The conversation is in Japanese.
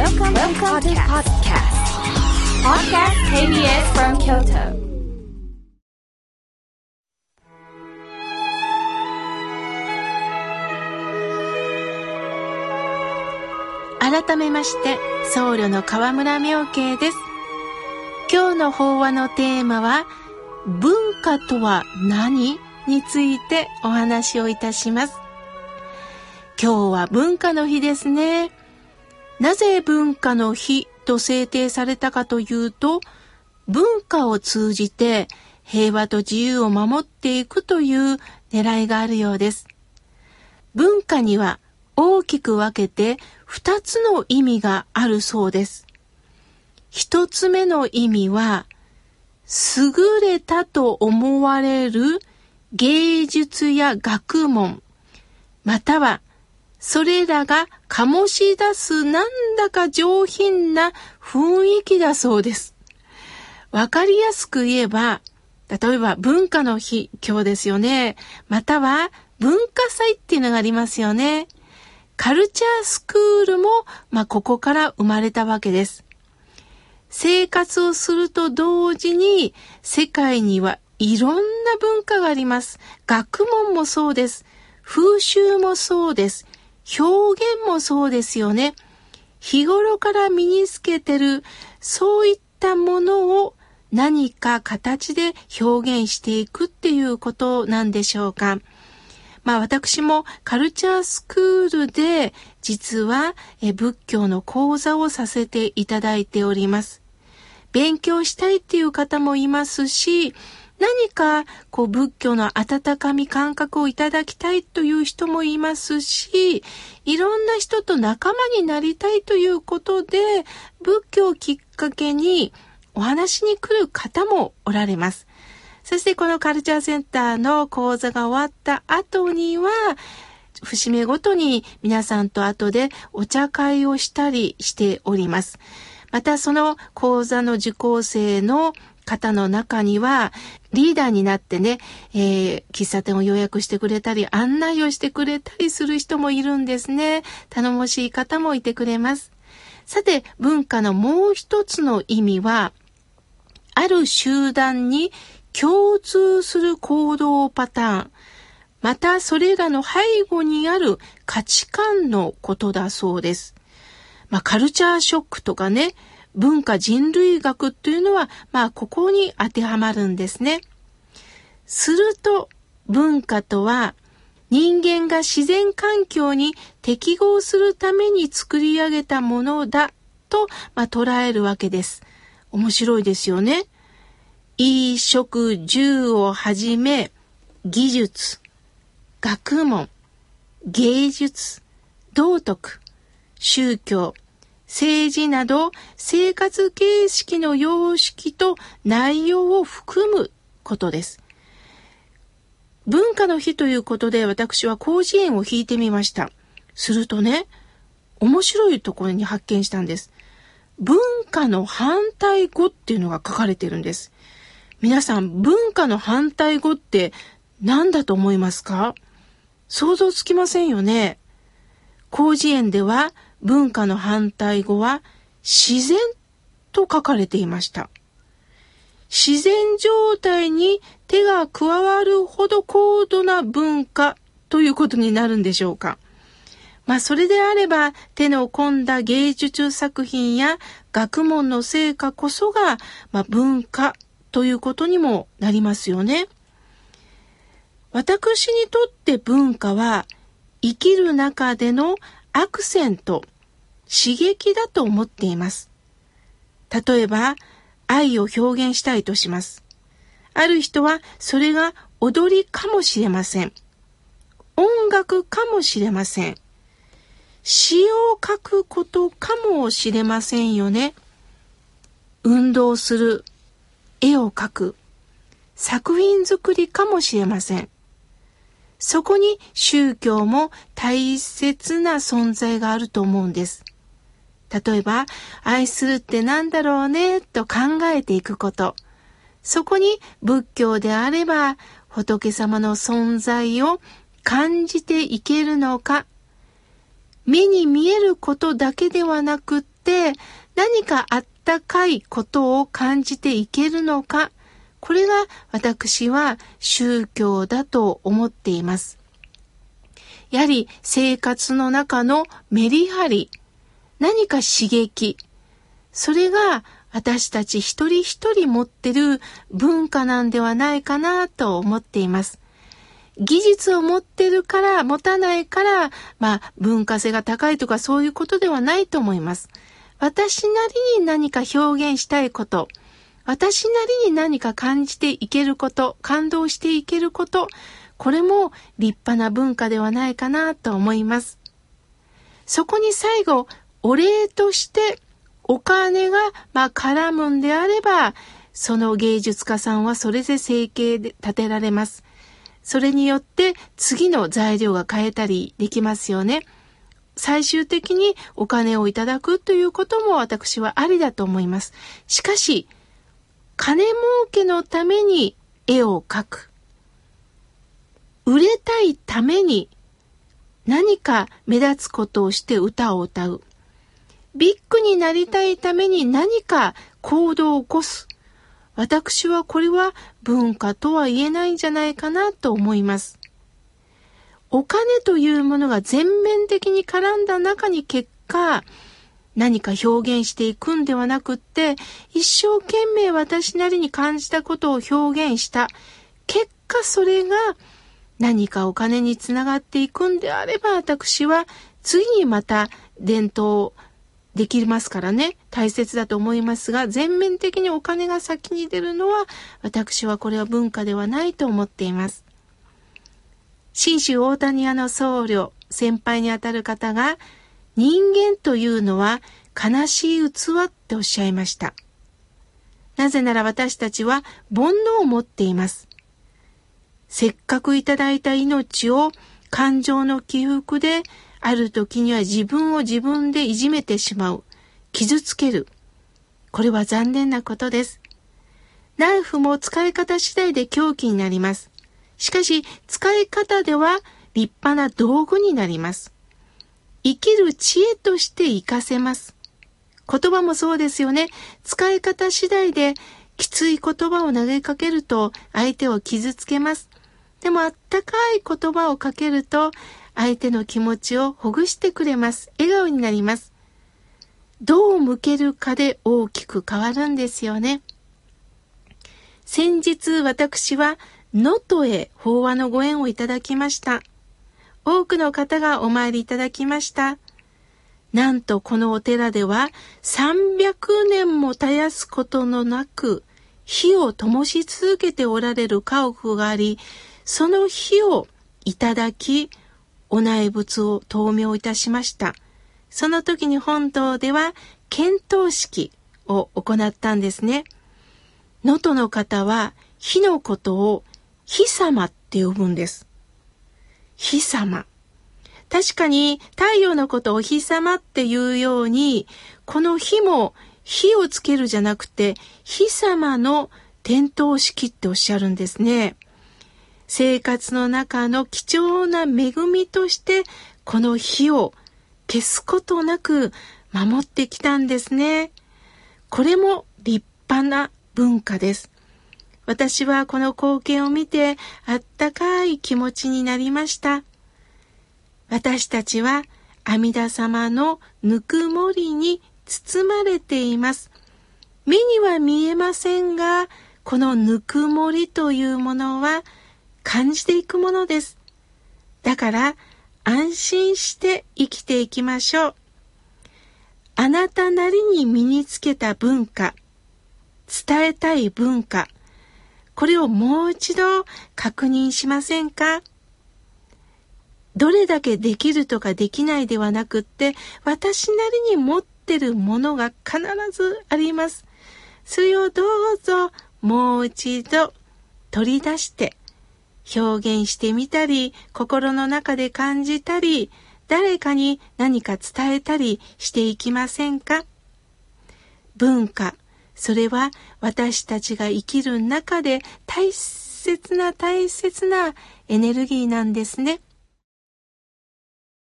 Welcome, Welcome to podcast. Podcast KBS from Kyoto. 改めまして、僧侶の河村明慶です。今日の法話のテーマは、文化とは何？についてお話をいたします。今日は文化の日ですね。なぜ文化の日と制定されたかというと、文化を通じて平和と自由を守っていくという狙いがあるようです。文化には大きく分けて二つの意味があるそうです。一つ目の意味は、優れたと思われる芸術や学問、またはそれらが醸し出すなんだか上品な雰囲気だそうです。わかりやすく言えば、例えば文化の日、今日ですよね。または文化祭っていうのがありますよね。カルチャースクールも、まあ、ここから生まれたわけです。生活をすると同時に、世界にはいろんな文化があります。学問もそうです。風習もそうです。表現もそうですよね。日頃から身につけてる、そういったものを何か形で表現していくっていうことなんでしょうか。まあ私もカルチャースクールで実は仏教の講座をさせていただいております。勉強したいっていう方もいますし、何かこう仏教の温かみ感覚をいただきたいという人もいますし、いろんな人と仲間になりたいということで、仏教をきっかけにお話に来る方もおられます。そしてこのカルチャーセンターの講座が終わった後には、節目ごとに皆さんと後でお茶会をしたりしております。またその講座の受講生の方の中には、リーダーになってね、えー、喫茶店を予約してくれたり、案内をしてくれたりする人もいるんですね。頼もしい方もいてくれます。さて、文化のもう一つの意味は、ある集団に共通する行動パターン、またそれらの背後にある価値観のことだそうです。まあ、カルチャーショックとかね、文化人類学っていうのは、まあ、ここに当てはまるんですね。すると、文化とは、人間が自然環境に適合するために作り上げたものだと、まあ、捉えるわけです。面白いですよね。衣食住をはじめ、技術、学問、芸術、道徳、宗教、政治など生活形式の様式と内容を含むことです。文化の日ということで私は広辞苑を引いてみました。するとね、面白いところに発見したんです。文化の反対語っていうのが書かれてるんです。皆さん、文化の反対語って何だと思いますか？想像つきませんよね。広辞苑では文化の反対語は自然と書かれていました。自然状態に手が加わるほど高度な文化ということになるんでしょうか。まあそれであれば手の込んだ芸術作品や学問の成果こそが、まあ、文化ということにもなりますよね。私にとって文化は生きる中でのアクセント、刺激だと思っています。例えば、愛を表現したいとします。ある人はそれが踊りかもしれません。音楽かもしれません。詩を書くことかもしれませんよね。運動する、絵を描く、作品作りかもしれません。そこに宗教も大切な存在があると思うんです。例えば、愛するって何だろうね、と考えていくこと。そこに仏教であれば、仏様の存在を感じていけるのか。目に見えることだけではなくって、何かあったかいことを感じていけるのか、これが私は宗教だと思っています。やはり生活の中のメリハリ、何か刺激、それが私たち一人一人持ってる文化なんではないかなと思っています。技術を持ってるから、持たないから、まあ文化性が高いとかそういうことではないと思います。私なりに何か表現したいこと、私なりに何か感じていけること、感動していけること、これも立派な文化ではないかなと思います。そこに最後、お礼としてお金が、まあ、絡むんであれば、その芸術家さんはそれで生計で立てられます。それによって次の材料が変えたりできますよね。最終的にお金をいただくということも私はありだと思います。しかし、金儲けのために絵を描く。売れたいために何か目立つことをして歌を歌う。ビッグになりたいために何か行動を起こす。私はこれは文化とは言えないんじゃないかなと思います。お金というものが全面的に絡んだ中に結果、何か表現していくんではなくって、一生懸命私なりに感じたことを表現した。結果それが何かお金につながっていくんであれば、私は次にまた伝統できますからね、大切だと思いますが、全面的にお金が先に出るのは、私はこれは文化ではないと思っています。新州大谷屋の僧侶、先輩にあたる方が、人間というのは悲しい器っておっしゃいました。なぜなら私たちは煩悩を持っています。せっかくいただいた命を感情の起伏である時には自分を自分でいじめてしまう。傷つける。これは残念なことです。ナイフも使い方次第で凶器になります。しかし、使い方では立派な道具になります。生きる知恵として活かせます。言葉もそうですよね。使い方次第できつい言葉を投げかけると相手を傷つけます。でもあったかい言葉をかけると相手の気持ちをほぐしてくれます。笑顔になります。どう向けるかで大きく変わるんですよね。先日私は能登へ法話のご縁をいただきました。多くの方がお参りいただきました。なんとこのお寺では300年も絶やすことのなく火を灯し続けておられる家屋があり、その火をいただき、お内仏を灯明いたしました。その時に本堂では検討式を行ったんですね。能登の方は火のことを火様って呼ぶんです。火様。確かに太陽のことを火様っていうように、この火も火をつけるじゃなくて、火様の点灯式っておっしゃるんですね。生活の中の貴重な恵みとしてこの火を消すことなく守ってきたんですね。これも立派な文化です。私はこの光景を見てあったかい気持ちになりました。私たちは阿弥陀様のぬくもりに包まれています。目には見えませんが、このぬくもりというものは感じていくものです。だから安心して生きていきましょう。あなたなりに身につけた文化、伝えたい文化、これをもう一度確認しませんか？どれだけできるとかできないではなくって、私なりに持ってるものが必ずあります。それをどうぞもう一度取り出して表現してみたり、心の中で感じたり、誰かに何か伝えたりしていきませんか？文化、それは私たちが生きる中で大切な大切なエネルギーなんですね。